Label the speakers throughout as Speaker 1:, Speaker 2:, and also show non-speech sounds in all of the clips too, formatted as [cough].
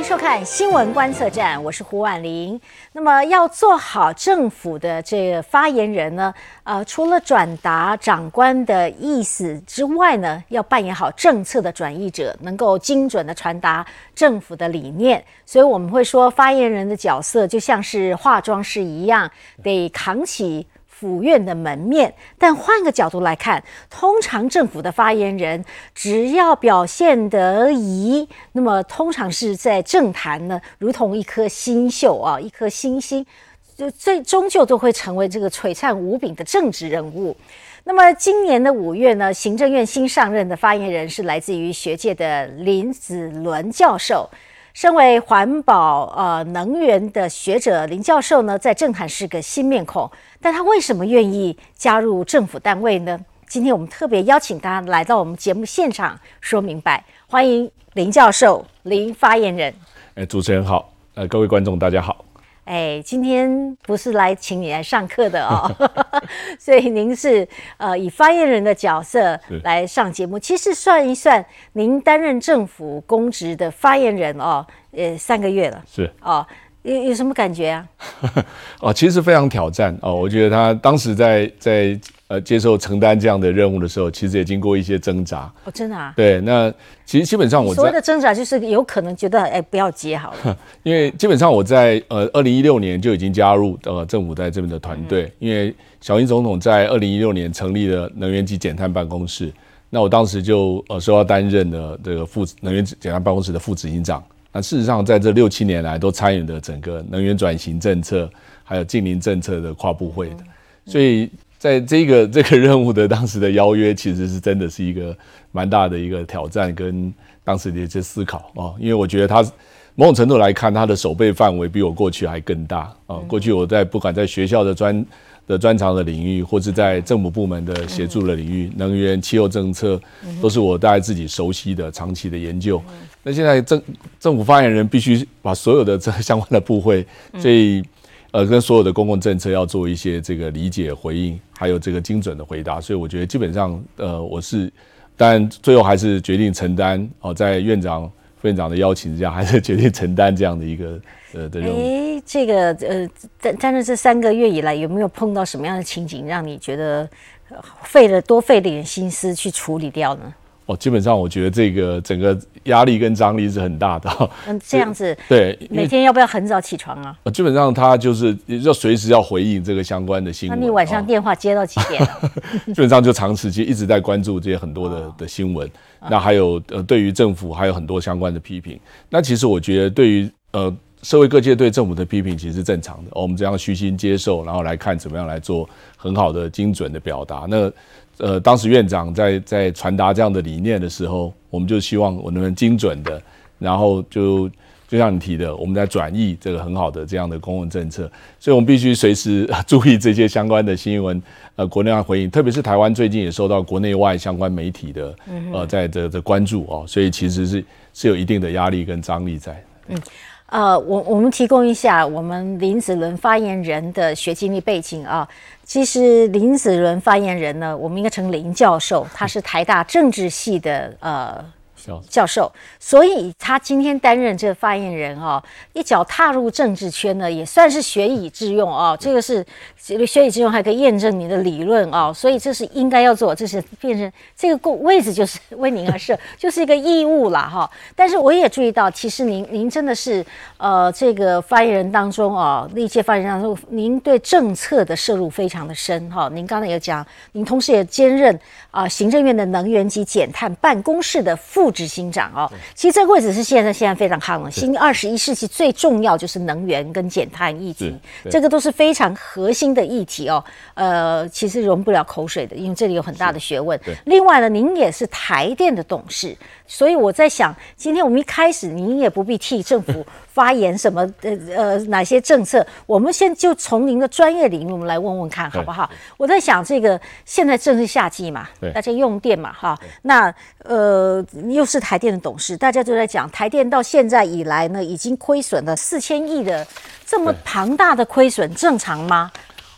Speaker 1: 迎收看新闻观测站，我是胡婉玲。那么要做好政府的这个发言人呢，呃，除了转达长官的意思之外呢，要扮演好政策的转译者，能够精准的传达政府的理念。所以我们会说，发言人的角色就像是化妆师一样，得扛起。府院的门面，但换个角度来看，通常政府的发言人只要表现得宜，那么通常是在政坛呢，如同一颗星宿啊，一颗星星，就最终究都会成为这个璀璨无比的政治人物。那么今年的五月呢，行政院新上任的发言人是来自于学界的林子伦教授。身为环保呃能源的学者林教授呢，在政坛是个新面孔，但他为什么愿意加入政府单位呢？今天我们特别邀请他来到我们节目现场说明白，欢迎林教授林发言人。
Speaker 2: 哎，主持人好，呃，各位观众大家好。
Speaker 1: 哎，今天不是来请你来上课的哦，[laughs] 所以您是呃以发言人的角色来上节目。其实算一算，您担任政府公职的发言人哦，呃三个月了，
Speaker 2: 是哦。
Speaker 1: 有有什么感觉啊？[laughs]
Speaker 2: 哦，其实非常挑战哦。我觉得他当时在在呃接受承担这样的任务的时候，其实也经过一些挣扎。
Speaker 1: 哦，真的啊？
Speaker 2: 对，那其实基本上我
Speaker 1: 所谓的挣扎就是有可能觉得哎不要接好了。[laughs]
Speaker 2: 因为基本上我在呃二零一六年就已经加入呃政府在这边的团队，因为小英总统在二零一六年成立了能源及减碳办公室，那我当时就呃说要担任了这个副能源减碳办公室的副执行长。那事实上，在这六七年来，都参与了整个能源转型政策，还有近邻政策的跨部会的。所以，在这个 [laughs] 这个任务的当时的邀约，其实是真的是一个蛮大的一个挑战，跟当时的一些思考啊。因为我觉得他某种程度来看，他的守备范围比我过去还更大啊。过去我在不管在学校的专的专长的领域，或是在政府部门的协助的领域，能源、气候政策，都是我大概自己熟悉的、长期的研究。那现在政政府发言人必须把所有的这相关的部会，所以呃，跟所有的公共政策要做一些这个理解、回应，还有这个精准的回答。所以我觉得基本上呃，我是，但最后还是决定承担哦，在院长、副院长的邀请之下，还是决定承担这样的一个。呃，的任务。
Speaker 1: 哎，这个呃，但但是这三个月以来，有没有碰到什么样的情景，让你觉得费了多费点心思去处理掉呢？
Speaker 2: 哦，基本上我觉得这个整个压力跟张力是很大的。[laughs]
Speaker 1: 嗯，这样子。[laughs]
Speaker 2: 对，
Speaker 1: 每天要不要很早起床啊？
Speaker 2: 基本上他就是要随时要回应这个相关的新闻。
Speaker 1: 那你晚上电话接到几点？[laughs]
Speaker 2: 基本上就长时间一直在关注这些很多的的新闻。那还有呃，对于政府还有很多相关的批评。那其实我觉得对于呃。社会各界对政府的批评其实是正常的，我们这样虚心接受，然后来看怎么样来做很好的、精准的表达。那呃，当时院长在在传达这样的理念的时候，我们就希望我能不能精准的，然后就就像你提的，我们在转译这个很好的这样的公共政策，所以我们必须随时注意这些相关的新闻，呃，国内外回应，特别是台湾最近也受到国内外相关媒体的呃在这的关注哦，所以其实是是有一定的压力跟张力在。嗯。
Speaker 1: 呃，我我们提供一下我们林子伦发言人的学经历背景啊。其实林子伦发言人呢，我们应该称林教授，他是台大政治系的呃。教授，所以他今天担任这个发言人哦，一脚踏入政治圈呢，也算是学以致用哦。这个是学以致用，还可以验证你的理论哦。所以这是应该要做，这是变成这个位置就是为您而设，[laughs] 就是一个义务啦哈。但是我也注意到，其实您您真的是呃这个发言人当中哦，历届发言人当中，您对政策的摄入非常的深哈。您刚才有讲，您同时也兼任啊行政院的能源及减碳办公室的副。执行长哦，其实这个位置是现在现在非常夯了。新二十一世纪最重要就是能源跟减碳议题，这个都是非常核心的议题哦。呃，其实容不了口水的，因为这里有很大的学问。另外呢，您也是台电的董事，所以我在想，今天我们一开始您也不必替政府。[laughs] 发言什么呃呃哪些政策？我们先就从您的专业领域，我们来问问看好不好？我在想，这个现在正是夏季嘛，大家用电嘛哈。那呃又是台电的董事，大家都在讲台电到现在以来呢，已经亏损了四千亿的这么庞大的亏损，正常吗？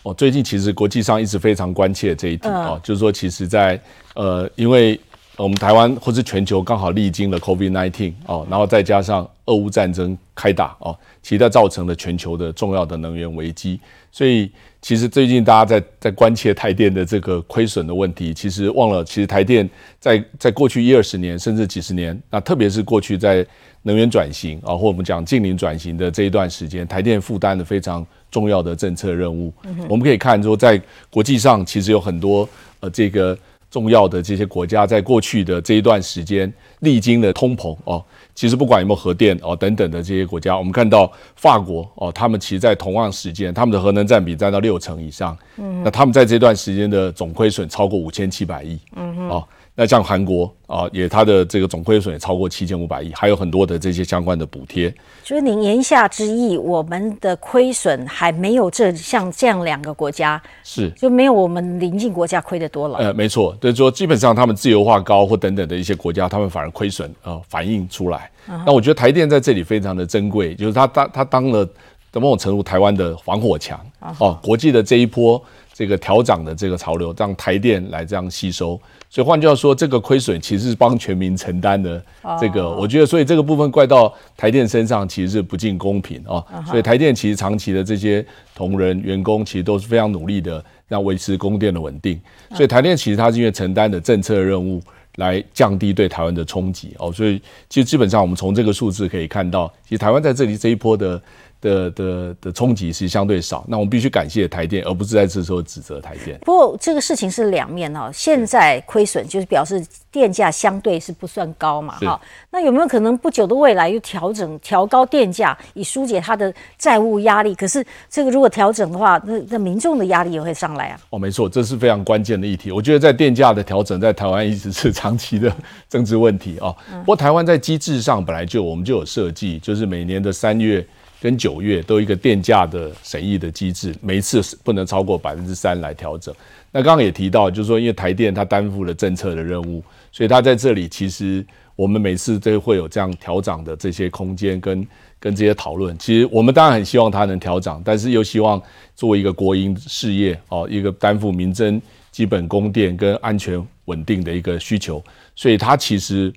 Speaker 2: 哦，最近其实国际上一直非常关切这一题哦，就是说，其实在呃因为。我们台湾或是全球刚好历经了 COVID-19 哦，然后再加上俄乌战争开打哦，其实它造成了全球的重要的能源危机。所以其实最近大家在在关切台电的这个亏损的问题，其实忘了，其实台电在在过去一二十年甚至几十年，那特别是过去在能源转型啊，或我们讲近零转型的这一段时间，台电负担的非常重要的政策任务。我们可以看说，在国际上其实有很多呃这个。重要的这些国家在过去的这一段时间历经了通膨哦，其实不管有没有核电哦等等的这些国家，我们看到法国哦，他们其实，在同样时间，他们的核能占比占到六成以上，嗯，那他们在这段时间的总亏损超过五千七百亿，嗯哼，哦。那像韩国啊，也它的这个总亏损也超过七千五百亿，还有很多的这些相关的补贴。
Speaker 1: 就是您言下之意，我们的亏损还没有这像这样两个国家
Speaker 2: 是
Speaker 1: 就没有我们邻近国家亏得多了。
Speaker 2: 呃，没错，就是说基本上他们自由化高或等等的一些国家，他们反而亏损呃反映出来。那我觉得台电在这里非常的珍贵，就是他当他当了某种程度台湾的防火墙哦，国际的这一波这个调涨的这个潮流，让台电来这样吸收。所以换句话说，这个亏损其实是帮全民承担的。这个我觉得，所以这个部分怪到台电身上，其实是不尽公平啊。所以台电其实长期的这些同仁员工，其实都是非常努力的，让维持供电的稳定。所以台电其实它是因为承担的政策任务，来降低对台湾的冲击哦。所以其实基本上我们从这个数字可以看到，其实台湾在这里这一波的。的的的冲击是相对少，那我们必须感谢台电，而不是在这时候指责台电。
Speaker 1: 不过这个事情是两面哦，现在亏损就是表示电价相对是不算高嘛，哈。那有没有可能不久的未来又调整调高电价，以疏解它的债务压力？可是这个如果调整的话，那那民众的压力也会上来啊。
Speaker 2: 哦，没错，这是非常关键的议题。我觉得在电价的调整，在台湾一直是 [laughs] 长期的 [laughs] 政治问题啊。不过台湾在机制上本来就我们就有设计，就是每年的三月。跟九月都一个电价的审议的机制，每一次是不能超过百分之三来调整。那刚刚也提到，就是说，因为台电它担负了政策的任务，所以它在这里其实我们每次都会有这样调整的这些空间跟跟这些讨论。其实我们当然很希望它能调整，但是又希望作为一个国营事业哦，一个担负民生基本供电跟安全稳定的一个需求，所以它其实。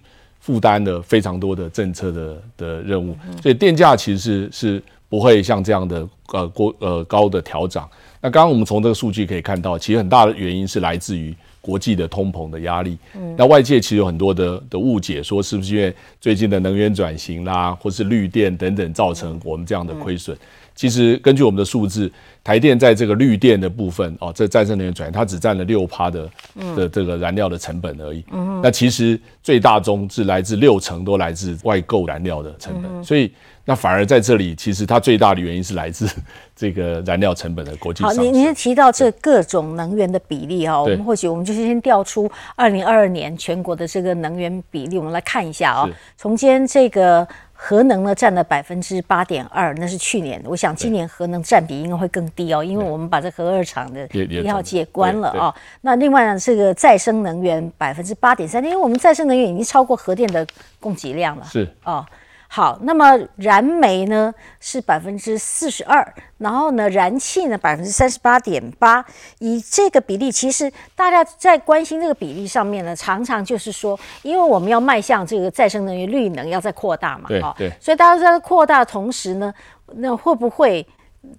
Speaker 2: 负担了非常多的政策的的任务，所以电价其实是是不会像这样的呃过呃高的调涨。那刚刚我们从这个数据可以看到，其实很大的原因是来自于国际的通膨的压力。那外界其实有很多的的误解，说是不是因为最近的能源转型啦，或是绿电等等造成我们这样的亏损？其实根据我们的数字，台电在这个绿电的部分哦，这再生能源转型，它只占了六趴的的这个燃料的成本而已。嗯那其实最大宗是来自六成都来自外购燃料的成本，所以那反而在这里，其实它最大的原因是来自这个燃料成本的国际。
Speaker 1: 好，您您提到这各种能源的比例哈，我们或许我们就先调出二零二二年全国的这个能源比例，我们来看一下哦。从今天这个。核能呢占了百分之八点二，那是去年。我想今年核能占比应该会更低哦，因为我们把这核二厂的一号机也关了哦。那另外呢，这个再生能源百分之八点三，因为我们再生能源已经超过核电的供给量了。
Speaker 2: 是哦。
Speaker 1: 好，那么燃煤呢是百分之四十二，然后呢燃气呢百分之三十八点八，以这个比例，其实大家在关心这个比例上面呢，常常就是说，因为我们要迈向这个再生能源、绿能要再扩大嘛，
Speaker 2: 对对，
Speaker 1: 所以大家在扩大的同时呢，那会不会？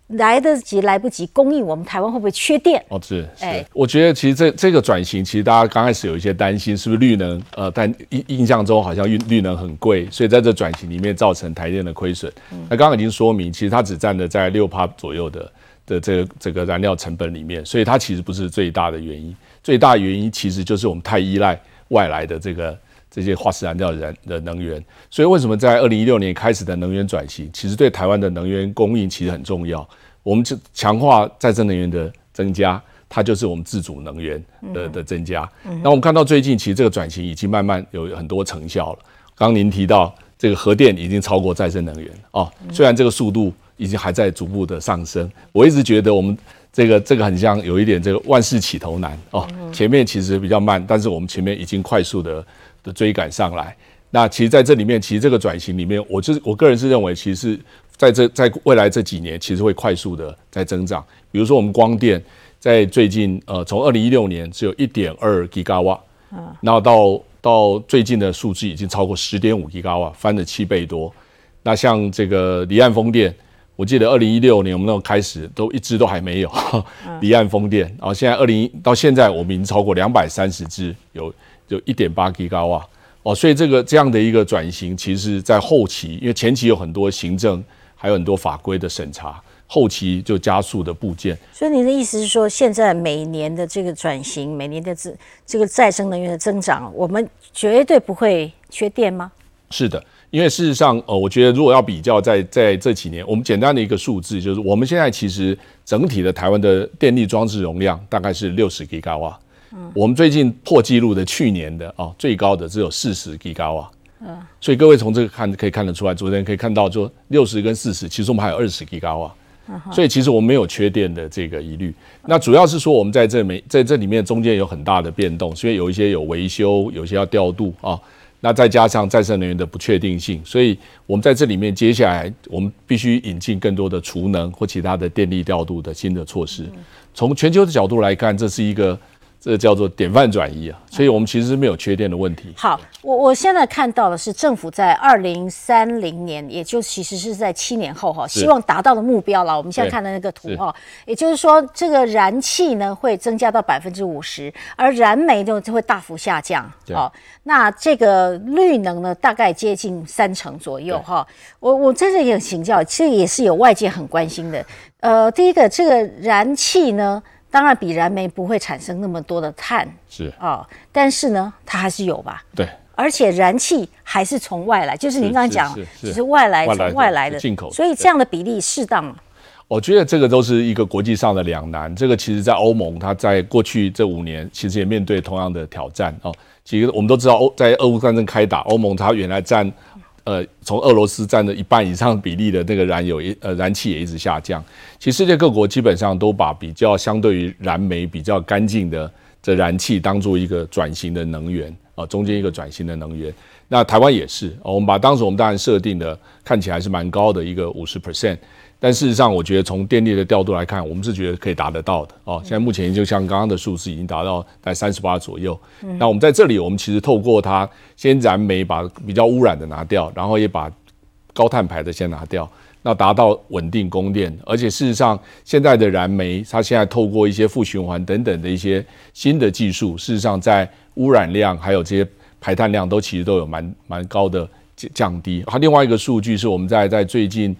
Speaker 1: 来得及来不及供应，我们台湾会不会缺电？
Speaker 2: 哦，是，哎，我觉得其实这这个转型，其实大家刚开始有一些担心，是不是绿能？呃，但印印象中好像绿绿能很贵，所以在这转型里面造成台电的亏损。那刚刚已经说明，其实它只占了在六趴左右的的这个这个燃料成本里面，所以它其实不是最大的原因。最大原因其实就是我们太依赖外来的这个。这些化石燃料燃的能源，所以为什么在二零一六年开始的能源转型，其实对台湾的能源供应其实很重要。我们就强化再生能源的增加，它就是我们自主能源的的增加。那我们看到最近其实这个转型已经慢慢有很多成效了。刚刚您提到这个核电已经超过再生能源哦，虽然这个速度已经还在逐步的上升，我一直觉得我们这个这个很像有一点这个万事起头难哦，前面其实比较慢，但是我们前面已经快速的。的追赶上来，那其实在这里面，其实这个转型里面，我就是我个人是认为，其实在这在未来这几年，其实会快速的在增长。比如说，我们光电在最近，呃，从二零一六年只有一点二吉瓦，嗯，然后到到最近的数字已经超过十点五吉瓦，翻了七倍多。那像这个离岸风电，我记得二零一六年我们那开始都一支都还没有 [laughs] 离岸风电，然后现在二零到现在我们已经超过两百三十支，有有一点八吉瓦哦，所以这个这样的一个转型，其实在后期，因为前期有很多行政还有很多法规的审查。后期就加速的部件，
Speaker 1: 所以你的意思是说，现在每年的这个转型，每年的这这个再生能源的增长，我们绝对不会缺电吗？
Speaker 2: 是的，因为事实上，呃，我觉得如果要比较在在这几年，我们简单的一个数字就是，我们现在其实整体的台湾的电力装置容量大概是六十吉瓦，嗯，我们最近破纪录的去年的啊最高的只有四十吉瓦，嗯，所以各位从这个看可以看得出来，昨天可以看到就六十跟四十，其实我们还有二十吉瓦。所以其实我们没有缺电的这个疑虑，那主要是说我们在这没在这里面中间有很大的变动，所以有一些有维修，有些要调度啊，那再加上再生能源的不确定性，所以我们在这里面接下来我们必须引进更多的储能或其他的电力调度的新的措施。从全球的角度来看，这是一个。这叫做典范转移啊，所以我们其实是没有缺电的问题。
Speaker 1: 好，我我现在看到的是政府在二零三零年，也就其实是在七年后哈，希望达到的目标了。我们现在看的那个图哈，也就是说，这个燃气呢会增加到百分之五十，而燃煤呢就会大幅下降。好，那这个绿能呢，大概接近三成左右哈。我我在这里请教，其实也是有外界很关心的。呃，第一个，这个燃气呢？当然，比燃煤不会产生那么多的碳，
Speaker 2: 是
Speaker 1: 啊，但是呢，它还是有吧？
Speaker 2: 对，
Speaker 1: 而且燃气还是从外来，就是您刚刚讲，只是外来从外来的
Speaker 2: 进口，
Speaker 1: 所以这样的比例适当吗？
Speaker 2: 我觉得这个都是一个国际上的两难。这个其实，在欧盟，它在过去这五年其实也面对同样的挑战哦。其实我们都知道，欧在俄乌战争开打，欧盟它原来占。呃，从俄罗斯占了一半以上比例的那个燃油，一呃燃气也一直下降。其实世界各国基本上都把比较相对于燃煤比较干净的这燃气当做一个转型的能源啊，中间一个转型的能源。那台湾也是，我们把当时我们当然设定的看起来是蛮高的一个五十 percent。但事实上，我觉得从电力的调度来看，我们是觉得可以达得到的哦。现在目前就像刚刚的数字，已经达到在三十八左右。那我们在这里，我们其实透过它先燃煤，把比较污染的拿掉，然后也把高碳排的先拿掉，那达到稳定供电。而且事实上，现在的燃煤，它现在透过一些负循环等等的一些新的技术，事实上在污染量还有这些排碳量都其实都有蛮蛮高的降低。它另外一个数据是我们在在最近。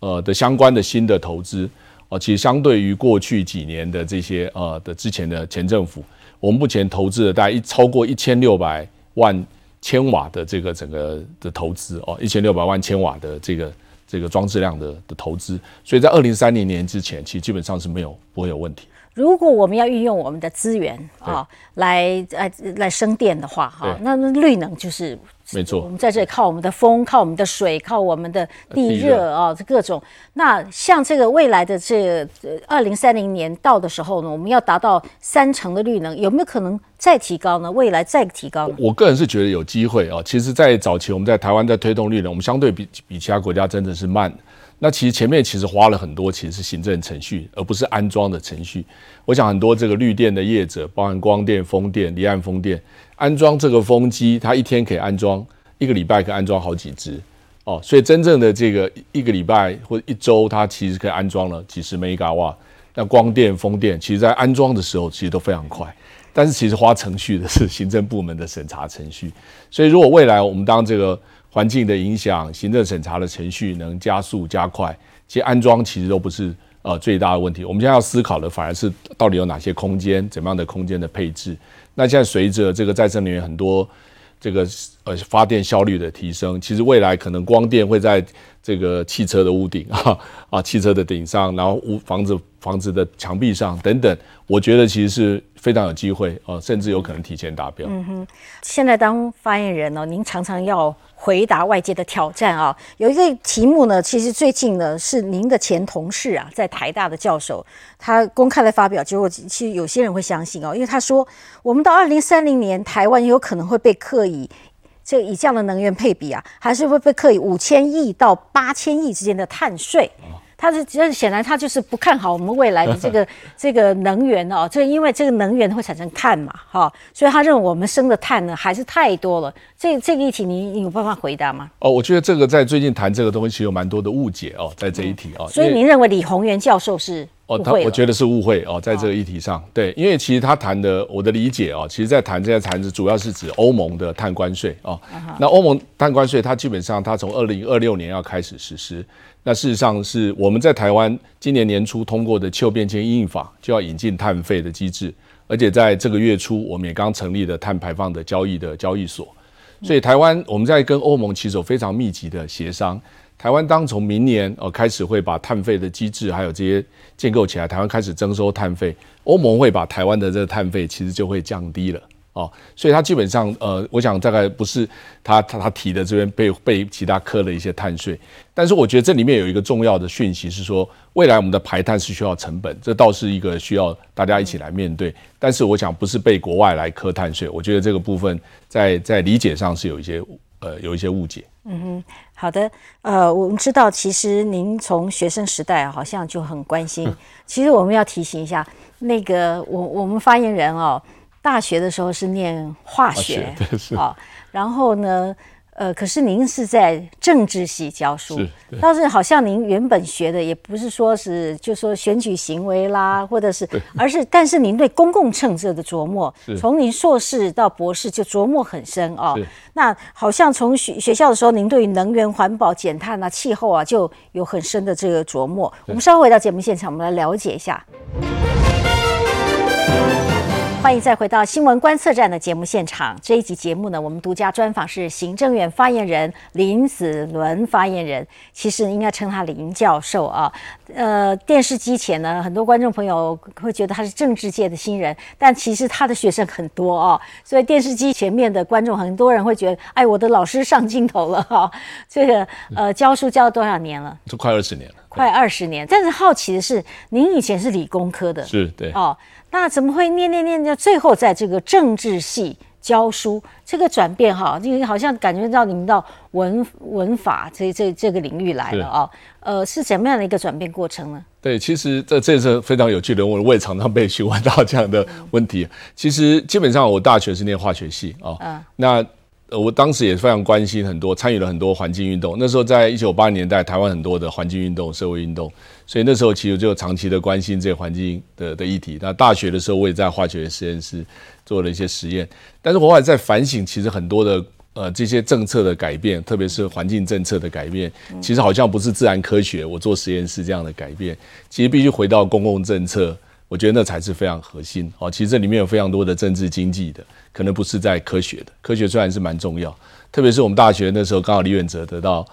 Speaker 2: 呃的相关的新的投资，哦，其实相对于过去几年的这些呃的之前的前政府，我们目前投资了大概一超过一千六百万千瓦的这个整个的投资哦，一千六百万千瓦的这个这个装置量的的投资，所以在二零三零年之前，其实基本上是没有不会有问题。
Speaker 1: 如果我们要运用我们的资源啊，来来来生电的话，哈，那绿能就是
Speaker 2: 没错。
Speaker 1: 我们在这里靠我们的风，靠我们的水，靠我们的地热啊，这各种。那像这个未来的这二零三零年到的时候呢，我们要达到三成的绿能，有没有可能再提高呢？未来再提高？
Speaker 2: 我个人是觉得有机会啊。其实，在早期我们在台湾在推动绿能，我们相对比比其他国家真的是慢。那其实前面其实花了很多，其实是行政程序，而不是安装的程序。我想很多这个绿电的业者，包含光电、风电、离岸风电，安装这个风机，它一天可以安装一个礼拜，可以安装好几只哦。所以真正的这个一个礼拜或者一周，它其实可以安装了几十兆瓦。那光电、风电，其实在安装的时候其实都非常快，但是其实花程序的是行政部门的审查程序。所以如果未来我们当这个环境的影响，行政审查的程序能加速加快，其实安装其实都不是呃最大的问题。我们现在要思考的反而是到底有哪些空间，怎么样的空间的配置。那现在随着这个再生能源很多这个呃发电效率的提升，其实未来可能光电会在这个汽车的屋顶 [laughs] 啊啊汽车的顶上，然后屋房子房子的墙壁上等等，我觉得其实是非常有机会啊，甚至有可能提前达标。嗯哼，
Speaker 1: 现在当发言人呢，您常常要。回答外界的挑战啊，有一个题目呢，其实最近呢是您的前同事啊，在台大的教授，他公开的发表，结果其实有些人会相信哦，因为他说，我们到二零三零年，台湾有可能会被刻以这以这样的能源配比啊，还是会被刻以五千亿到八千亿之间的碳税。他是这显然他就是不看好我们未来的这个 [laughs] 这个能源哦，这因为这个能源会产生碳嘛，哈，所以他认为我们生的碳呢还是太多了。这这个议题，你你有办法回答吗？
Speaker 2: 哦，我觉得这个在最近谈这个东西，其实有蛮多的误解哦，在这一题哦。
Speaker 1: 所以您认为李宏源教授是？哦，他
Speaker 2: 我觉得是误会哦，在这个议题上，对，因为其实他谈的，我的理解哦，其实在谈这些谈子，主要是指欧盟的碳关税哦。那欧盟碳关税，它基本上它从二零二六年要开始实施。那事实上是我们在台湾今年年初通过的气候变迁应法，就要引进碳费的机制，而且在这个月初，我们也刚成立了碳排放的交易的交易所。所以台湾我们在跟欧盟其实有非常密集的协商。台湾当从明年呃开始会把碳费的机制还有这些建构起来，台湾开始征收碳费，欧盟会把台湾的这个碳费其实就会降低了哦，所以它基本上呃，我想大概不是他他他提的这边被被其他科了一些碳税，但是我觉得这里面有一个重要的讯息是说，未来我们的排碳是需要成本，这倒是一个需要大家一起来面对，但是我想不是被国外来科碳税，我觉得这个部分在在理解上是有一些呃有一些误解。嗯
Speaker 1: 哼，好的。呃，我们知道，其实您从学生时代好像就很关心。[laughs] 其实我们要提醒一下，那个我我们发言人哦，大学的时候是念化学，
Speaker 2: 好，
Speaker 1: 然后呢。呃，可是您是在政治系教书，倒是好像您原本学的也不是说是就说选举行为啦，或者是，而是但是您对公共政策的琢磨，从您硕士到博士就琢磨很深哦。那好像从学学校的时候，您对于能源环保、减碳啊、气候啊，就有很深的这个琢磨。我们稍后回到节目现场，我们来了解一下。欢迎再回到新闻观测站的节目现场。这一集节目呢，我们独家专访是行政院发言人林子伦发言人，其实应该称他林教授啊。呃，电视机前呢，很多观众朋友会觉得他是政治界的新人，但其实他的学生很多哦。所以电视机前面的观众很多人会觉得，哎，我的老师上镜头了哈。这个呃，教书教了多少年了？
Speaker 2: 就快二十年了。
Speaker 1: 快二十年。但是好奇的是，您以前是理工科的，
Speaker 2: 是对
Speaker 1: 哦。那怎么会念念念到最后在这个政治系教书？这个转变哈，你好像感觉到你们到文文法这这这个领域来了啊？呃，是怎么样的一个转变过程呢？
Speaker 2: 对，其实这这是非常有趣的问题，我也常常被询问到这样的问题。其实基本上我大学是念化学系啊，嗯，那。呃，我当时也非常关心很多，参与了很多环境运动。那时候在一九八零年代，台湾很多的环境运动、社会运动，所以那时候其实就长期的关心这些环境的的议题。那大学的时候，我也在化学实验室做了一些实验。但是我后来在反省，其实很多的呃这些政策的改变，特别是环境政策的改变，其实好像不是自然科学，我做实验室这样的改变，其实必须回到公共政策。我觉得那才是非常核心哦。其实这里面有非常多的政治经济的，可能不是在科学的。科学虽然是蛮重要，特别是我们大学那时候刚好李远哲得到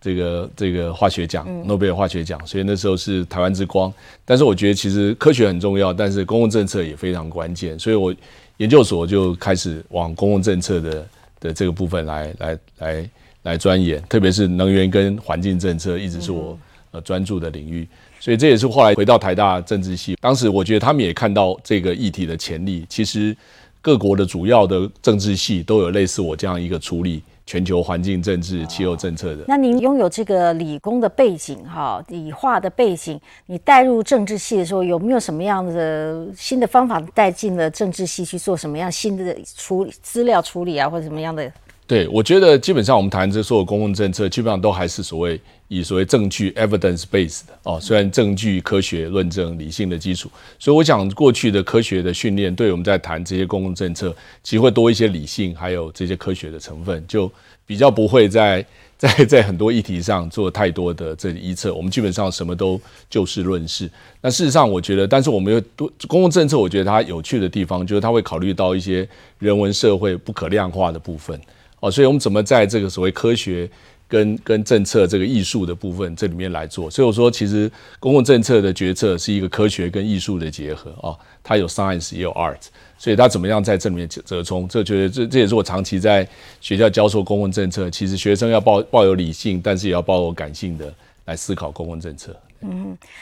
Speaker 2: 这个这个化学奖，诺贝尔化学奖，所以那时候是台湾之光。但是我觉得其实科学很重要，但是公共政策也非常关键。所以我研究所就开始往公共政策的的这个部分来来来来钻研，特别是能源跟环境政策，一直是我呃专注的领域。所以这也是后来回到台大政治系，当时我觉得他们也看到这个议题的潜力。其实各国的主要的政治系都有类似我这样一个处理全球环境政治、气候政策的。
Speaker 1: 那您拥有这个理工的背景，哈，理化的背景，你带入政治系的时候，有没有什么样的新的方法带进了政治系去做什么样新的处理资料处理啊，或者什么样的？
Speaker 2: 对，我觉得基本上我们谈这所有公共政策，基本上都还是所谓以所谓证据 （evidence based） 的哦。虽然证据、科学论证、理性的基础，所以我想过去的科学的训练，对我们在谈这些公共政策，其实会多一些理性，还有这些科学的成分，就比较不会在在在很多议题上做太多的这臆测。我们基本上什么都就事论事。那事实上，我觉得，但是我们又多公共政策，我觉得它有趣的地方，就是它会考虑到一些人文社会不可量化的部分。哦，所以我们怎么在这个所谓科学跟跟政策这个艺术的部分这里面来做？所以我说，其实公共政策的决策是一个科学跟艺术的结合啊，它有 science 也有 art，所以它怎么样在这里面折折冲？这觉得这这也是我长期在学校教授公共政策。其实学生要抱抱有理性，但是也要抱有感性的来思考公共政策。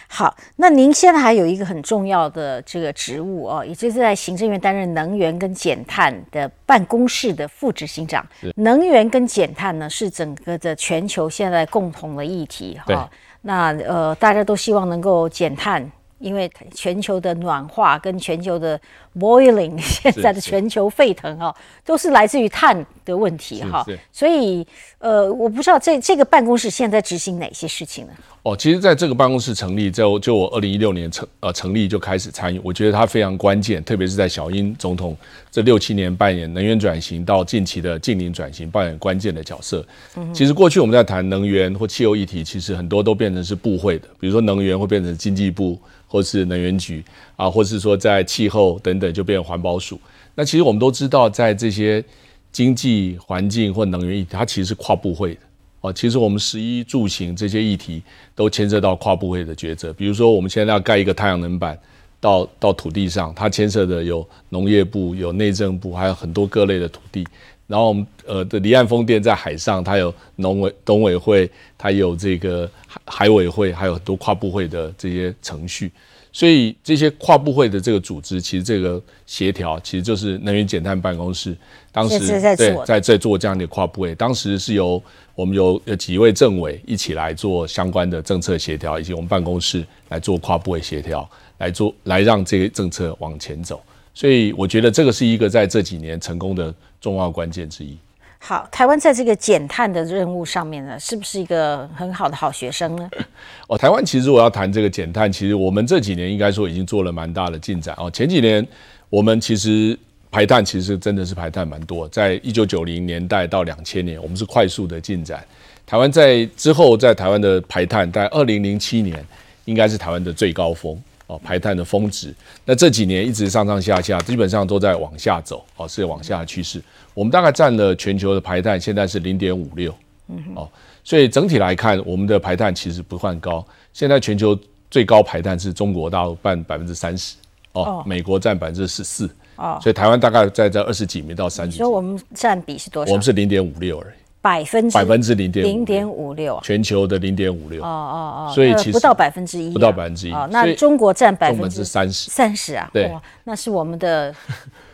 Speaker 1: 好，那您现在还有一个很重要的这个职务哦，也就是在行政院担任能源跟减碳的办公室的副执行长。能源跟减碳呢是整个的全球现在共同的议题哈。那呃，大家都希望能够减碳。因为全球的暖化跟全球的 boiling，[laughs] 现在的全球沸腾哦，都是来自于碳的问题哈。所以呃，我不知道这这个办公室现在执行哪些事情呢？
Speaker 2: 哦，其实在这个办公室成立，就就我二零一六年成呃成立就开始参与，我觉得它非常关键，特别是在小英总统这六七年扮演能源转型到近期的近邻转型扮演关键的角色。嗯，其实过去我们在谈能源或汽油议题，其实很多都变成是部会的，比如说能源会变成经济部。或是能源局啊，或是说在气候等等，就变成环保署。那其实我们都知道，在这些经济环境或能源议题，它其实是跨部会的哦。其实我们十一住行这些议题都牵涉到跨部会的抉择。比如说，我们现在要盖一个太阳能板到到土地上，它牵涉的有农业部、有内政部，还有很多各类的土地。然后我们呃的离岸风电在海上，它有农委农委会，它有这个海海委会，还有很多跨部会的这些程序。所以这些跨部会的这个组织，其实这个协调，其实就是能源减碳办公室。
Speaker 1: 当时对
Speaker 2: 在在做这样的跨部会，当时是由我们有有几位政委一起来做相关的政策协调，以及我们办公室来做跨部会协调，来做来让这个政策往前走。所以我觉得这个是一个在这几年成功的重要关键之一。
Speaker 1: 好，台湾在这个减碳的任务上面呢，是不是一个很好的好学生呢？[laughs]
Speaker 2: 哦，台湾其实我要谈这个减碳，其实我们这几年应该说已经做了蛮大的进展哦。前几年我们其实排碳其实真的是排碳蛮多，在一九九零年代到两千年，我们是快速的进展。台湾在之后在台湾的排碳，在二零零七年应该是台湾的最高峰。哦，排碳的峰值，那这几年一直上上下下，基本上都在往下走，哦，是往下的趋势。我们大概占了全球的排碳，现在是零点五六，嗯，哦，所以整体来看，我们的排碳其实不算高。现在全球最高排碳是中国大陆占百分之三十，哦，美国占百分之十四，哦，所以台湾大概在这二十几名到三十。
Speaker 1: 所以我们占比是多少？
Speaker 2: 我们是零点五六而已。
Speaker 1: 百分之
Speaker 2: 百分之零点
Speaker 1: 零点五六，
Speaker 2: 全球的零点五六。哦
Speaker 1: 哦
Speaker 2: 哦，所以其实
Speaker 1: 不到百分之一，
Speaker 2: 不到百分之一。
Speaker 1: 哦，那中国占百分
Speaker 2: 之三十，
Speaker 1: 三十啊，
Speaker 2: 对，
Speaker 1: 那是我们的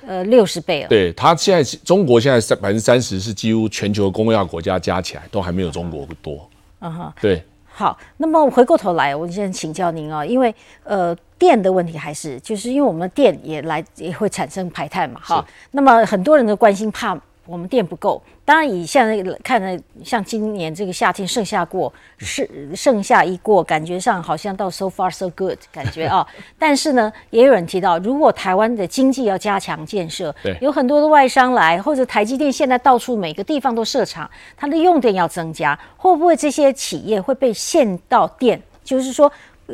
Speaker 1: 呃六十倍了。
Speaker 2: 对，它现在中国现在三百分之三十是几乎全球工业化国家加起来都还没有中国多。嗯哼，对。
Speaker 1: 好，那么回过头来，我先请教您啊，因为呃电的问题还是就是因为我们的电也来也会产生排碳嘛，哈。那么很多人都关心怕。我们电不够，当然以现在看呢，像今年这个夏天盛夏过，是盛夏一过，感觉上好像到 so far so good 感觉啊。[laughs] 但是呢，也有人提到，如果台湾的经济要加强建设，有很多的外商来，或者台积电现在到处每个地方都设厂，它的用电要增加，会不会这些企业会被限到电？就是说，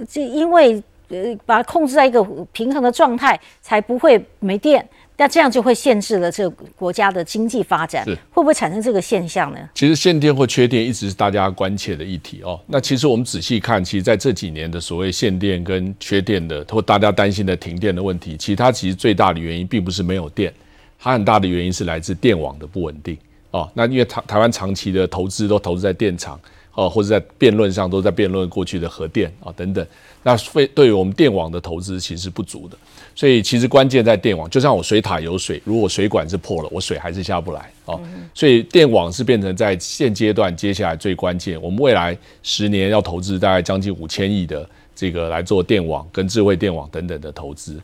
Speaker 1: 这因为呃把它控制在一个平衡的状态，才不会没电。那这样就会限制了这个国家的经济发展，会不会产生这个现象呢？
Speaker 2: 其实限电或缺电一直是大家关切的议题哦。那其实我们仔细看，其实在这几年的所谓限电跟缺电的，或大家担心的停电的问题，其实它其实最大的原因并不是没有电，它很大的原因是来自电网的不稳定哦。那因为台台湾长期的投资都投资在电厂哦，或者在辩论上都在辩论过去的核电啊等等，那非对于我们电网的投资其实是不足的。所以其实关键在电网，就像我水塔有水，如果水管是破了，我水还是下不来哦。所以电网是变成在现阶段接下来最关键。我们未来十年要投资大概将近五千亿的这个来做电网跟智慧电网等等的投资。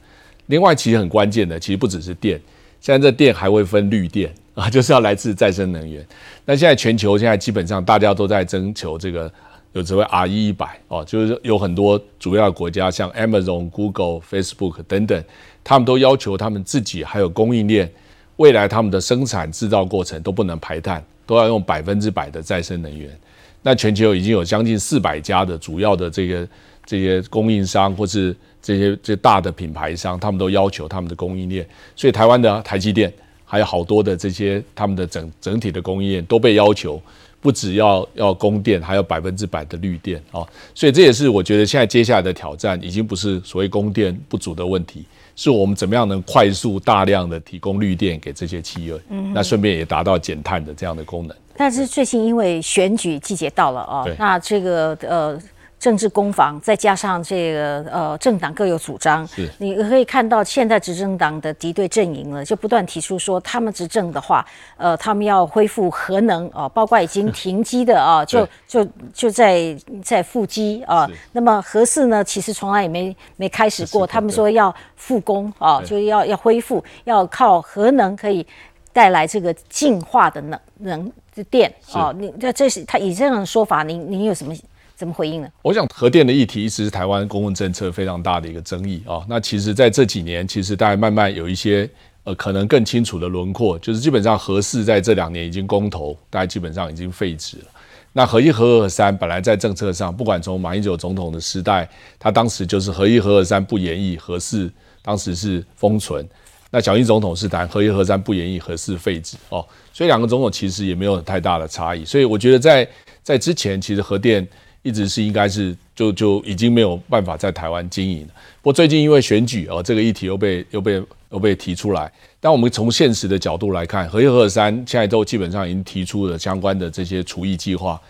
Speaker 2: 另外，其实很关键的，其实不只是电，现在这电还会分绿电啊，[laughs] 就是要来自再生能源。那现在全球现在基本上大家都在征求这个。有所谓 RE 一百哦，就是有很多主要国家，像 Amazon、Google、Facebook 等等，他们都要求他们自己还有供应链，未来他们的生产制造过程都不能排碳，都要用百分之百的再生能源。那全球已经有将近四百家的主要的这个这些供应商，或是这些这大的品牌商，他们都要求他们的供应链。所以台湾的台积电还有好多的这些他们的整整体的供应链都被要求。不只要要供电，还有百分之百的绿电哦，所以这也是我觉得现在接下来的挑战，已经不是所谓供电不足的问题，是我们怎么样能快速大量的提供绿电给这些企业，嗯，那顺便也达到减碳的这样的功能。
Speaker 1: 但是最近因为选举季节到了啊，那这个呃政治攻防，再加上这个呃政党各有主张，
Speaker 2: 是
Speaker 1: 你可以看到现在执政党的敌对阵营呢，就不断提出说，他们执政的话，呃，他们要恢复核能啊、包括已经停机的 [laughs] 啊，就就就在在复机啊
Speaker 2: 是。
Speaker 1: 那么核四呢，其实从来也没没开始过，他们说要复工啊，
Speaker 2: 对
Speaker 1: 就要要恢复，要靠核能可以带来这个净化的能能电啊。你这这是他以这样的说法，您您有什么怎么回应呢？
Speaker 2: 我想核电的议题一直是台湾公共政策非常大的一个争议啊。那其实在这几年，其实大家慢慢有一些呃可能更清楚的轮廓，就是基本上核四在这两年已经公投，大家基本上已经废止了。那核一、核二、核三本来在政策上，不管从马英九总统的时代，他当时就是核一、核二、三不延役，核四当时是封存。那小英总统是谈核一、核三不延役，核四废止哦，所以两个总统其实也没有太大的差异。所以我觉得在在之前，其实核电一直是应该是就就已经没有办法在台湾经营了。不过最近因为选举哦，这个议题又被又被又被提出来。但我们从现实的角度来看，核一、核二、三现在都基本上已经提出了相关的这些除役计划，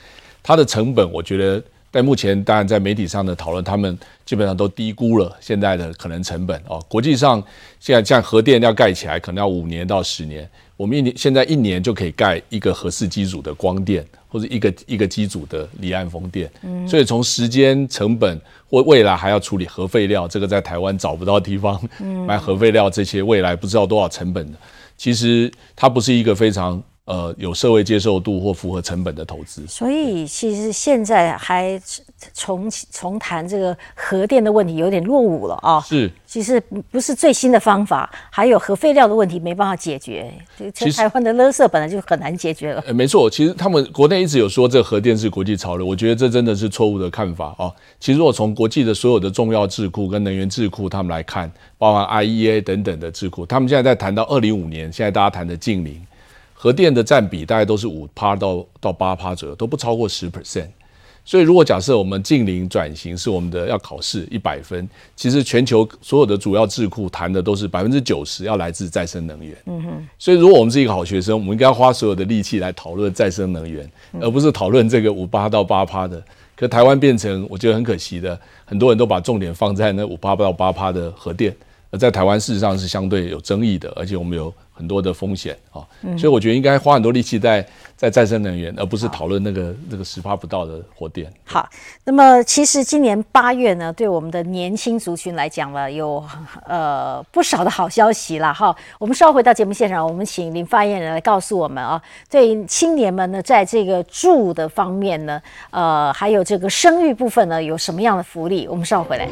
Speaker 2: 它的成本，我觉得在目前当然在媒体上的讨论，他们基本上都低估了现在的可能成本哦。国际上现在像核电要盖起来，可能要五年到十年，我们一年现在一年就可以盖一个合适机组的光电，或者一个一个机组的离岸风电。所以从时间成本或未来还要处理核废料，这个在台湾找不到地方买核废料，这些未来不知道多少成本的，其实它不是一个非常。呃，有社会接受度或符合成本的投资，
Speaker 1: 所以其实现在还重重谈这个核电的问题有点落伍了啊。
Speaker 2: 是，
Speaker 1: 其实不是最新的方法，还有核废料的问题没办法解决。这
Speaker 2: 其实
Speaker 1: 台湾的垃圾本来就很难解决了。
Speaker 2: 呃，没错，其实他们国内一直有说这核电是国际潮流，我觉得这真的是错误的看法哦。其实我从国际的所有的重要智库跟能源智库他们来看，包含 IEA 等等的智库，他们现在在谈到二零五年，现在大家谈的近零。核电的占比大概都是五趴到到八趴左右，都不超过十 percent。所以，如果假设我们近零转型是我们的要考试一百分，其实全球所有的主要智库谈的都是百分之九十要来自再生能源。嗯哼。所以，如果我们是一个好学生，我们应该花所有的力气来讨论再生能源，而不是讨论这个五八到八趴的。可台湾变成我觉得很可惜的，很多人都把重点放在那五八到八趴的核电，而在台湾事实上是相对有争议的，而且我们有。很多的风险啊，所以我觉得应该花很多力气在在再生能源，而不是讨论那个那个十发不到的火电。
Speaker 1: 好，那么其实今年八月呢，对我们的年轻族群来讲呢，有呃不少的好消息了哈。我们稍后回到节目现场，我们请林发言人来告诉我们啊，对青年们呢，在这个住的方面呢，呃，还有这个生育部分呢，有什么样的福利？我们稍后回来。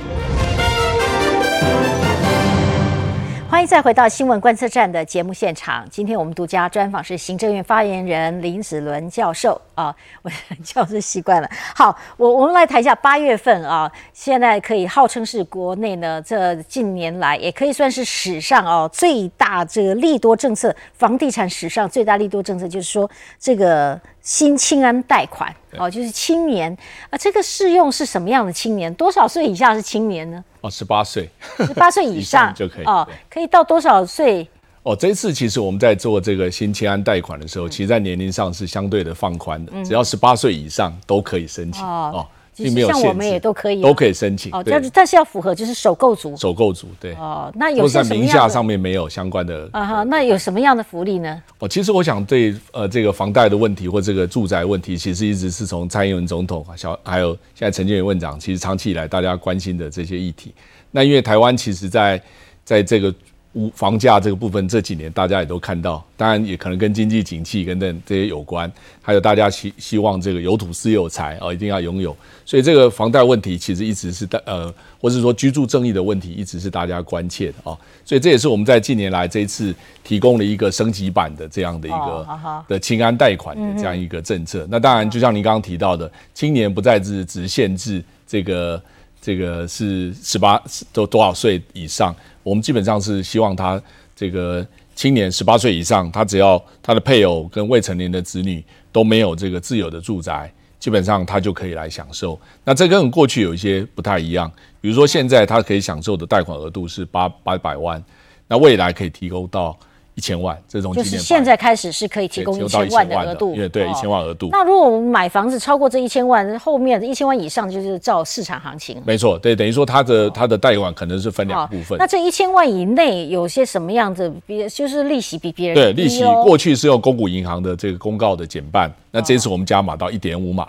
Speaker 1: 欢迎再回到新闻观测站的节目现场。今天我们独家专访是行政院发言人林子伦教授啊，我 [laughs] 教授习惯了。好，我我们来谈一下八月份啊，现在可以号称是国内呢这近年来也可以算是史上哦最大这个利多政策，房地产史上最大利多政策，就是说这个新青安贷款哦，就是青年。啊，这个适用是什么样的青年？多少岁以下是青年呢？
Speaker 2: 哦，十八岁，
Speaker 1: 十八岁以上 [laughs]
Speaker 2: 就可以
Speaker 1: 哦，可以到多少岁？
Speaker 2: 哦，这一次其实我们在做这个新青安贷款的时候，其实在年龄上是相对的放宽的，只要十八岁以上都可以申请哦，并没有
Speaker 1: 像我们也都可以
Speaker 2: 都可以申请
Speaker 1: 哦，但是但是要符合就是首购族，
Speaker 2: 首购族对
Speaker 1: 哦，那有
Speaker 2: 在名下上面没有相关的
Speaker 1: 啊哈，那有什么样的福利呢？
Speaker 2: 哦，其实我想对呃这个房贷的问题或这个住宅问题，其实一直是从蔡英文总统小还有现在陈建仁院长，其实长期以来大家关心的这些议题。那因为台湾其实，在在这个屋房价这个部分，这几年大家也都看到，当然也可能跟经济景气等等这些有关，还有大家希希望这个有土私有财啊，一定要拥有，所以这个房贷问题其实一直是大呃，或是说居住正义的问题，一直是大家关切的啊，所以这也是我们在近年来这一次提供了一个升级版的这样的一个的清安贷款的这样一个政策。那当然，就像您刚刚提到的，青年不再是只限制这个。这个是十八都多少岁以上？我们基本上是希望他这个青年十八岁以上，他只要他的配偶跟未成年的子女都没有这个自有的住宅，基本上他就可以来享受。那这跟过去有一些不太一样，比如说现在他可以享受的贷款额度是八八百万，那未来可以提供到一千万这种
Speaker 1: 就是现在开始是可以提供一千万的额度，
Speaker 2: 因为对一千万额度。
Speaker 1: 那如果我们买房子超过这一千万，后面一千万以上就是照市场行情。
Speaker 2: 没错，对，等于说它的它的贷款可能是分两部分。
Speaker 1: 那这一千万以内有些什么样子？比就是利息比别人
Speaker 2: 对利息过去是用公股银行的这个公告的减半，那这次我们加码到一点五码。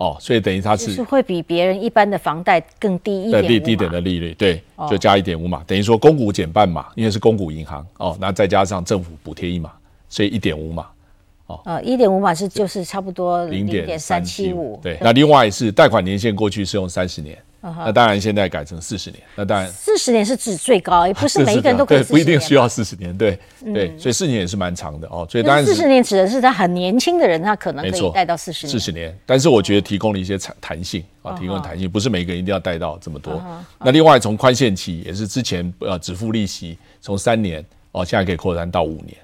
Speaker 2: 哦，所以等于它是是
Speaker 1: 会比别人一般的房贷更低一点，低
Speaker 2: 低点的利率，对，就加一点五码，等于说公股减半码，因为是公股银行哦，那再加上政府补贴一码，所以一点五码，
Speaker 1: 哦，呃，一点五码是就是差不多零点三七五，
Speaker 2: 对，那另外是贷款年限过去是用三十年。那当然，现在改成四十年。那当然，
Speaker 1: 四十年是指最高，也不是 [laughs] 每一个人都可以。
Speaker 2: 对，不一定需要四十年。对，对，所以四十年也是蛮长的哦。所以当然，
Speaker 1: 四十年指的是他很年轻的人，他可能可以贷到四十年。
Speaker 2: 四十年，但是我觉得提供了一些弹弹性啊，提供弹性，不是每个人一定要贷到这么多。那另外，从宽限期也是之前呃只付利息，从三年哦，现在可以扩展到五年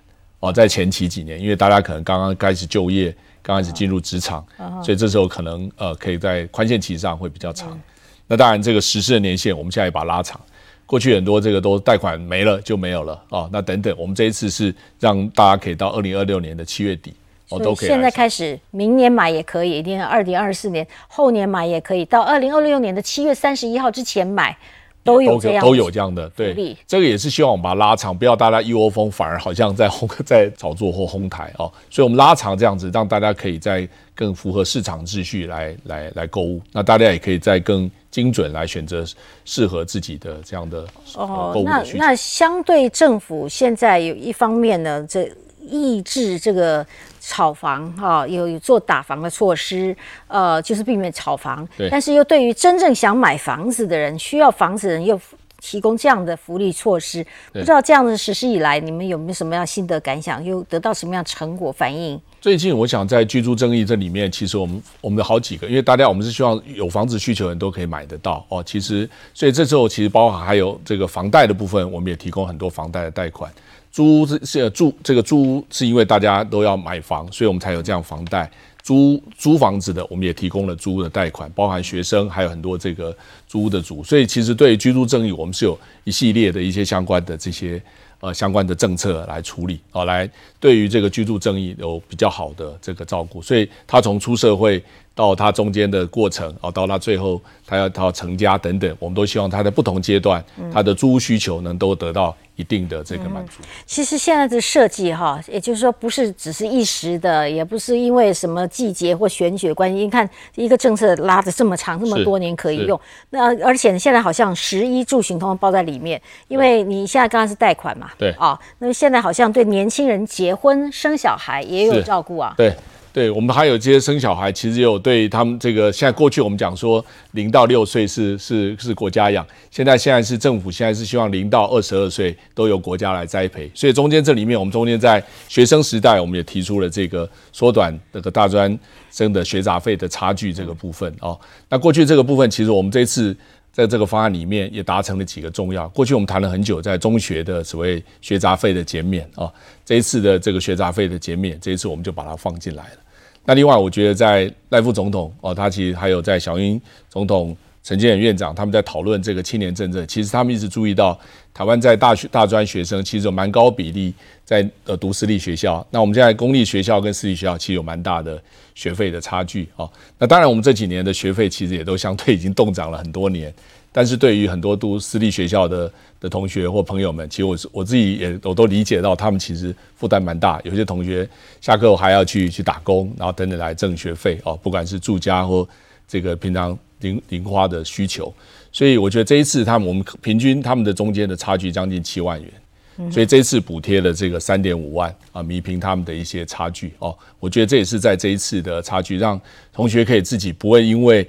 Speaker 2: 哦，在前期几年，因为大家可能刚刚开始就业，刚开始进入职场，所以这时候可能呃可以在宽限期上会比较长。那当然，这个实施的年限，我们现在也把它拉长。过去很多这个都贷款没了就没有了啊。那等等，我们这一次是让大家可以到二零二六年的七月底，
Speaker 1: 哦，都可以。现在开始，明年买也可以，一定二零二四年后年买也可以，到二零二六年的七月三十一号之前买。都有这样，
Speaker 2: 都有这样的，对，这个也是希望我们把它拉长，不要大家一窝蜂，反而好像在轰在炒作或哄抬哦。所以我们拉长这样子，让大家可以在更符合市场秩序来来来购物，那大家也可以在更精准来选择适合自己的这样的哦。
Speaker 1: 那那相对政府现在有一方面呢，这抑制这个。炒房哈，有有做打房的措施，呃，就是避免炒房。
Speaker 2: 对。
Speaker 1: 但是又对于真正想买房子的人，需要房子的人又提供这样的福利措施，不知道这样的实施以来，你们有没有什么样心得感想，又得到什么样成果反应？
Speaker 2: 最近我想在居住正义这里面，其实我们我们的好几个，因为大家我们是希望有房子需求的人都可以买得到哦。其实，所以这时候其实包含还有这个房贷的部分，我们也提供很多房贷的贷款。租屋是住这个租是因为大家都要买房，所以我们才有这样房贷租租房子的，我们也提供了租屋的贷款，包含学生还有很多这个租屋的主。所以其实对居住正义，我们是有一系列的一些相关的这些呃相关的政策来处理啊，来对于这个居住正义有比较好的这个照顾。所以他从出社会到他中间的过程啊，到他最后他要他要成家等等，我们都希望他在不同阶段他的租屋需求能都得到。一定的这个满足。
Speaker 1: 其实现在的设计哈，也就是说不是只是一时的，也不是因为什么季节或选举关系。你看一个政策拉的这么长，这么多年可以用。那而且现在好像十一住行通通包在里面，因为你现在刚刚是贷款嘛。
Speaker 2: 对。
Speaker 1: 啊，那么现在好像对年轻人结婚生小孩也有照顾啊。
Speaker 2: 对。对我们还有这些生小孩，其实也有对他们这个现在过去我们讲说零到六岁是是是国家养，现在现在是政府现在是希望零到二十二岁都由国家来栽培，所以中间这里面我们中间在学生时代我们也提出了这个缩短这个大专生的学杂费的差距这个部分哦。那过去这个部分其实我们这次在这个方案里面也达成了几个重要。过去我们谈了很久在中学的所谓学杂费的减免啊，这一次的这个学杂费的减免，这一次我们就把它放进来了。那另外，我觉得在赖副总统哦，他其实还有在小英总统、陈建仁院长他们在讨论这个青年政策。其实他们一直注意到，台湾在大学、大专学生其实有蛮高比例在呃读私立学校。那我们现在公立学校跟私立学校其实有蛮大的学费的差距哦。那当然，我们这几年的学费其实也都相对已经动涨了很多年。但是对于很多读私立学校的的同学或朋友们，其实我是我自己也我都理解到，他们其实负担蛮大。有些同学下课后还要去去打工，然后等等来挣学费哦，不管是住家或这个平常零零花的需求。所以我觉得这一次他们我们平均他们的中间的差距将近七万元，所以这一次补贴了这个三点五万啊，弥平他们的一些差距哦。我觉得这也是在这一次的差距，让同学可以自己不会因为。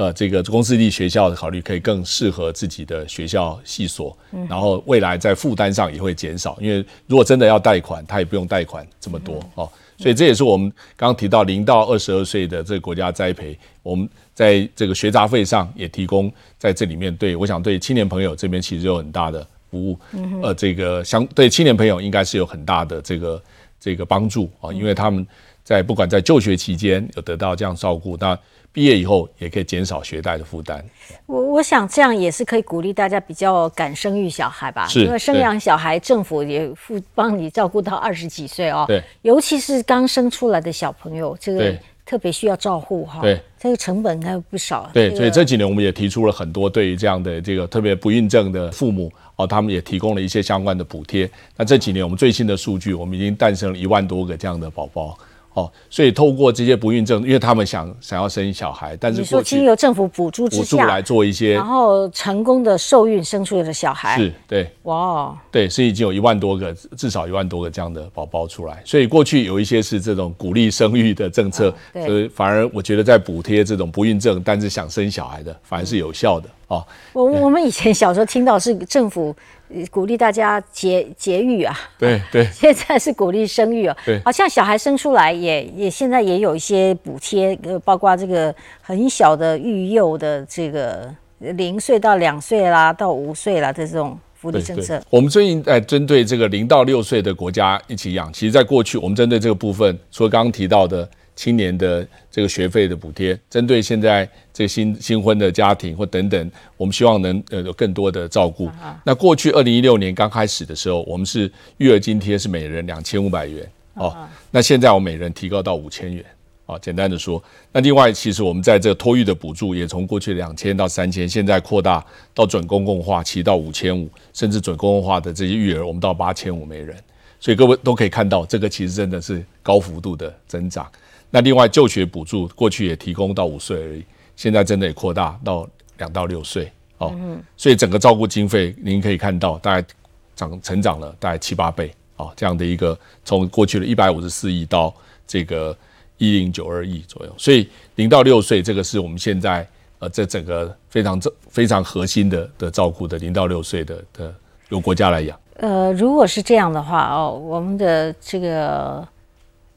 Speaker 2: 呃，这个公司立学校的考虑可以更适合自己的学校系所，然后未来在负担上也会减少，因为如果真的要贷款，他也不用贷款这么多哦。所以这也是我们刚刚提到零到二十二岁的这个国家栽培，我们在这个学杂费上也提供在这里面，对我想对青年朋友这边其实有很大的服务，呃，这个相对青年朋友应该是有很大的这个这个帮助啊，因为他们。在不管在就学期间有得到这样照顾，那毕业以后也可以减少学贷的负担。
Speaker 1: 我我想这样也是可以鼓励大家比较敢生育小孩吧，
Speaker 2: 是
Speaker 1: 因为生养小孩，政府也负帮你照顾到二十几岁哦。
Speaker 2: 对，
Speaker 1: 尤其是刚生出来的小朋友，这个特别需要照顾哈。
Speaker 2: 对，
Speaker 1: 这个成本应该不少。
Speaker 2: 对，
Speaker 1: 个
Speaker 2: 所以这几年我们也提出了很多对于这样的这个特别不孕症的父母哦，他们也提供了一些相关的补贴。那这几年我们最新的数据，我们已经诞生了一万多个这样的宝宝哦，所以透过这些不孕症，因为他们想想要生小孩，但是
Speaker 1: 你说经由政府补助之
Speaker 2: 补助来
Speaker 1: 下，
Speaker 2: 做一些
Speaker 1: 然后成功的受孕生出来的小孩，
Speaker 2: 是对。
Speaker 1: 哇，哦
Speaker 2: 对，是已经有一万多个，至少一万多个这样的宝宝出来。所以过去有一些是这种鼓励生育的政策，
Speaker 1: 对
Speaker 2: 所以反而我觉得在补贴这种不孕症但是想生小孩的，反而是有效的哦。
Speaker 1: 我我们以前小时候听到是政府呃鼓励大家节节育啊，
Speaker 2: 对 [laughs] 对。
Speaker 1: 现在是鼓励生育哦，
Speaker 2: 对。
Speaker 1: 好像小孩生出来也也现在也有一些补贴，呃，包括这个很小的育幼的这个零岁到两岁啦，到五岁啦的这种福利政策，，
Speaker 2: 我们最近在针对这个零到六岁的国家一起养，其实在过去我们针对这个部分，除了刚刚提到的青年的这个学费的补贴，针对现在这个新新婚的家庭或等等，我们希望能呃有更多的照顾。那过去二零一六年刚开始的时候，我们是育儿津贴是每人两千五百元哦，那现在我每人提高到五千元。啊，简单的说，那另外其实我们在这个托育的补助也从过去两千到三千，现在扩大到准公共化，期到五千五，甚至准公共化的这些育儿，我们到八千五每人。所以各位都可以看到，这个其实真的是高幅度的增长。那另外就学补助过去也提供到五岁而已，现在真的也扩大到两到六岁哦。嗯所以整个照顾经费，您可以看到大概长成长了大概七八倍哦，这样的一个从过去的一百五十四亿到这个一零九二亿左右。所以零到六岁这个是我们现在呃这整个非常这非常核心的的照顾的零到六岁的的由国家来养。
Speaker 1: 呃，如果是这样的话哦，我们的这个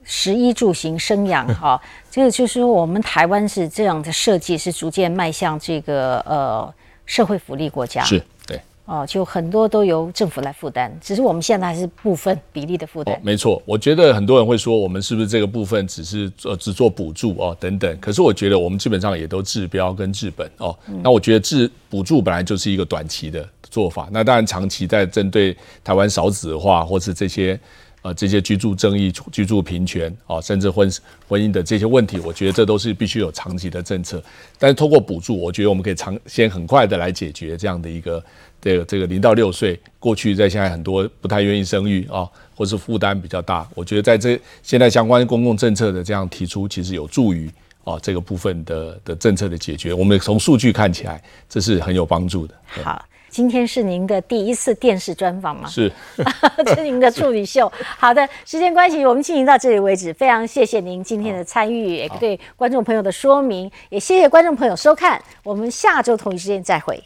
Speaker 1: 食衣住行生养哈、这个就是说我们台湾是这样的设计，是逐渐迈向这个呃社会福利国家。
Speaker 2: 是对。
Speaker 1: 哦，就很多都由政府来负担，只是我们现在还是部分比例的负担。
Speaker 2: 哦，没错，我觉得很多人会说，我们是不是这个部分只是呃只做补助哦等等？可是我觉得我们基本上也都治标跟治本哦。那我觉得治补助本来就是一个短期的做法，那当然长期在针对台湾少子化或是这些呃这些居住争议、居住平权啊、甚至婚婚姻的这些问题，我觉得这都是必须有长期的政策。但是通过补助，我觉得我们可以长先很快的来解决这样的一个。这个这个零到六岁，过去在现在很多不太愿意生育啊，或是负担比较大。我觉得在这现在相关公共政策的这样提出，其实有助于啊这个部分的的政策的解决。我们从数据看起来，这是很有帮助的。
Speaker 1: 好，今天是您的第一次电视专访吗？
Speaker 2: 是，[laughs]
Speaker 1: 这是您的处女秀。[laughs] 好的，时间关系，我们进行到这里为止。非常谢谢您今天的参与，也对观众朋友的说明，也谢谢观众朋友收看。我们下周同一时间再会。